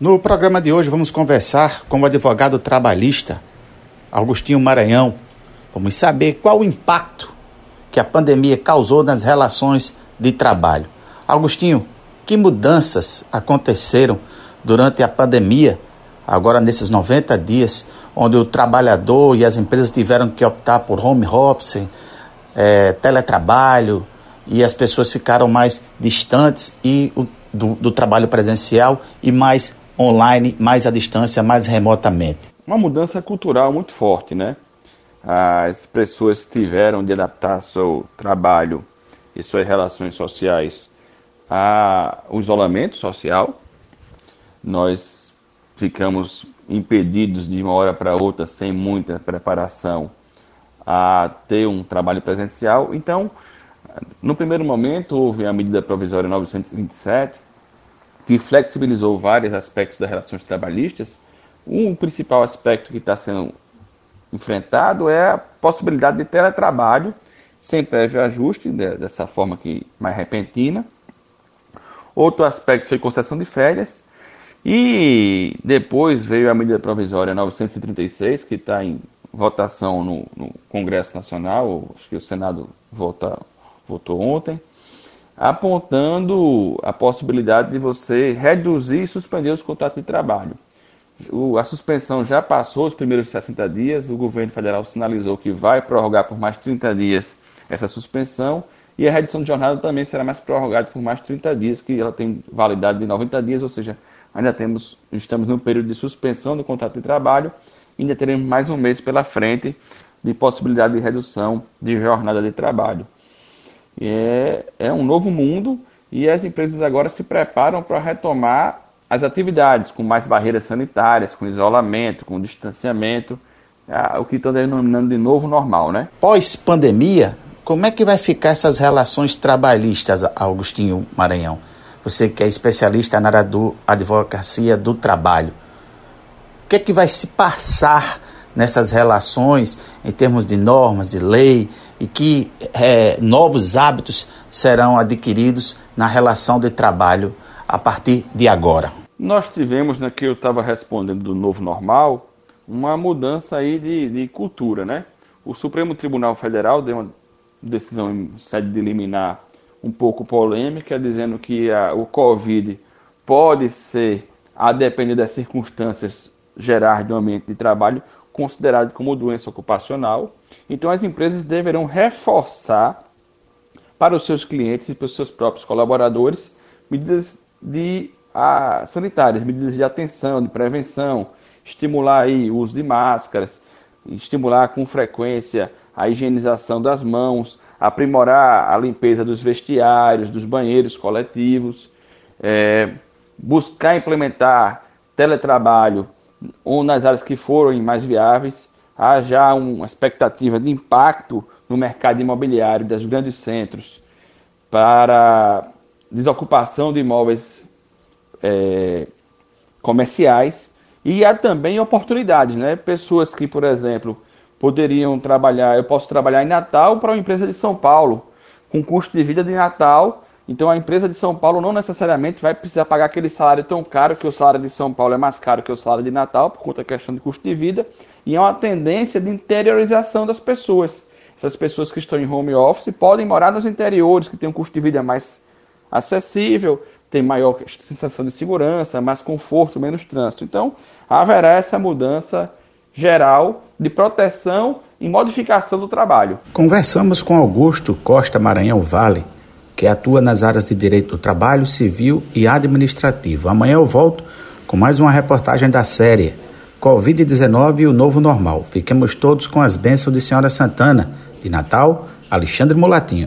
No programa de hoje vamos conversar com o advogado trabalhista Augustinho Maranhão. Vamos saber qual o impacto que a pandemia causou nas relações de trabalho. Agostinho, que mudanças aconteceram durante a pandemia, agora nesses 90 dias, onde o trabalhador e as empresas tiveram que optar por home office, é, teletrabalho, e as pessoas ficaram mais distantes e do, do trabalho presencial e mais online, mais à distância, mais remotamente? Uma mudança cultural muito forte, né? As pessoas tiveram de adaptar seu trabalho e suas relações sociais ao isolamento social. Nós ficamos impedidos de uma hora para outra, sem muita preparação, a ter um trabalho presencial. Então, no primeiro momento, houve a medida provisória 927, que flexibilizou vários aspectos das relações trabalhistas, um principal aspecto que está sendo enfrentado é a possibilidade de teletrabalho sem prévio ajuste, dessa forma que mais repentina. Outro aspecto foi concessão de férias. E depois veio a medida provisória 936, que está em votação no, no, Congresso Nacional, acho que o Senado vota, votou ontem, apontando a possibilidade de você reduzir e suspender os contratos de trabalho. O, a suspensão já passou os primeiros 60 dias, o governo federal sinalizou que vai prorrogar por mais 30 dias essa suspensão e a redução de jornada também será mais prorrogada por mais 30 dias, que ela tem validade de 90 dias, ou seja, ainda temos, estamos no período de suspensão do contrato de trabalho, ainda teremos mais um mês pela frente de possibilidade de redução de jornada de trabalho. É, é um novo mundo e as empresas agora se preparam para retomar as atividades com mais barreiras sanitárias, com isolamento, com distanciamento, o que estão denominando de novo normal, né? Pós-pandemia, como é que vai ficar essas relações trabalhistas, Augustinho Maranhão? Você que é especialista na área do advocacia do trabalho. O que é que vai se passar nessas relações em termos de normas, de lei, e que é, novos hábitos serão adquiridos na relação de trabalho a partir de agora? Nós tivemos, né, que eu estava respondendo do novo normal, uma mudança aí de, de cultura, né? O Supremo Tribunal Federal deu uma decisão em sede de liminar um pouco polêmica, dizendo que a, o Covid pode ser, a depender das circunstâncias gerais do ambiente de trabalho, considerado como doença ocupacional. Então, as empresas deverão reforçar para os seus clientes e para os seus próprios colaboradores medidas de a, sanitárias, medidas de atenção, de prevenção, estimular aí o uso de máscaras, estimular com frequência a higienização das mãos, aprimorar a limpeza dos vestiários, dos banheiros coletivos, é, buscar implementar teletrabalho ou nas áreas que forem mais viáveis, há já uma expectativa de impacto no mercado imobiliário dos grandes centros para desocupação de imóveis é, comerciais e há também oportunidades, né? Pessoas que, por exemplo, poderiam trabalhar, eu posso trabalhar em Natal para uma empresa de São Paulo, com custo de vida de Natal então a empresa de São Paulo não necessariamente vai precisar pagar aquele salário tão caro, que o salário de São Paulo é mais caro que o salário de Natal, por conta da questão de custo de vida, e é uma tendência de interiorização das pessoas. Essas pessoas que estão em home office podem morar nos interiores, que têm um custo de vida mais acessível, tem maior sensação de segurança, mais conforto, menos trânsito. Então, haverá essa mudança geral de proteção e modificação do trabalho. Conversamos com Augusto Costa Maranhão Vale, que atua nas áreas de direito do trabalho, civil e administrativo. Amanhã eu volto com mais uma reportagem da série Covid-19 e o Novo Normal. Fiquemos todos com as bênçãos de Senhora Santana. De Natal, Alexandre Mulatinho.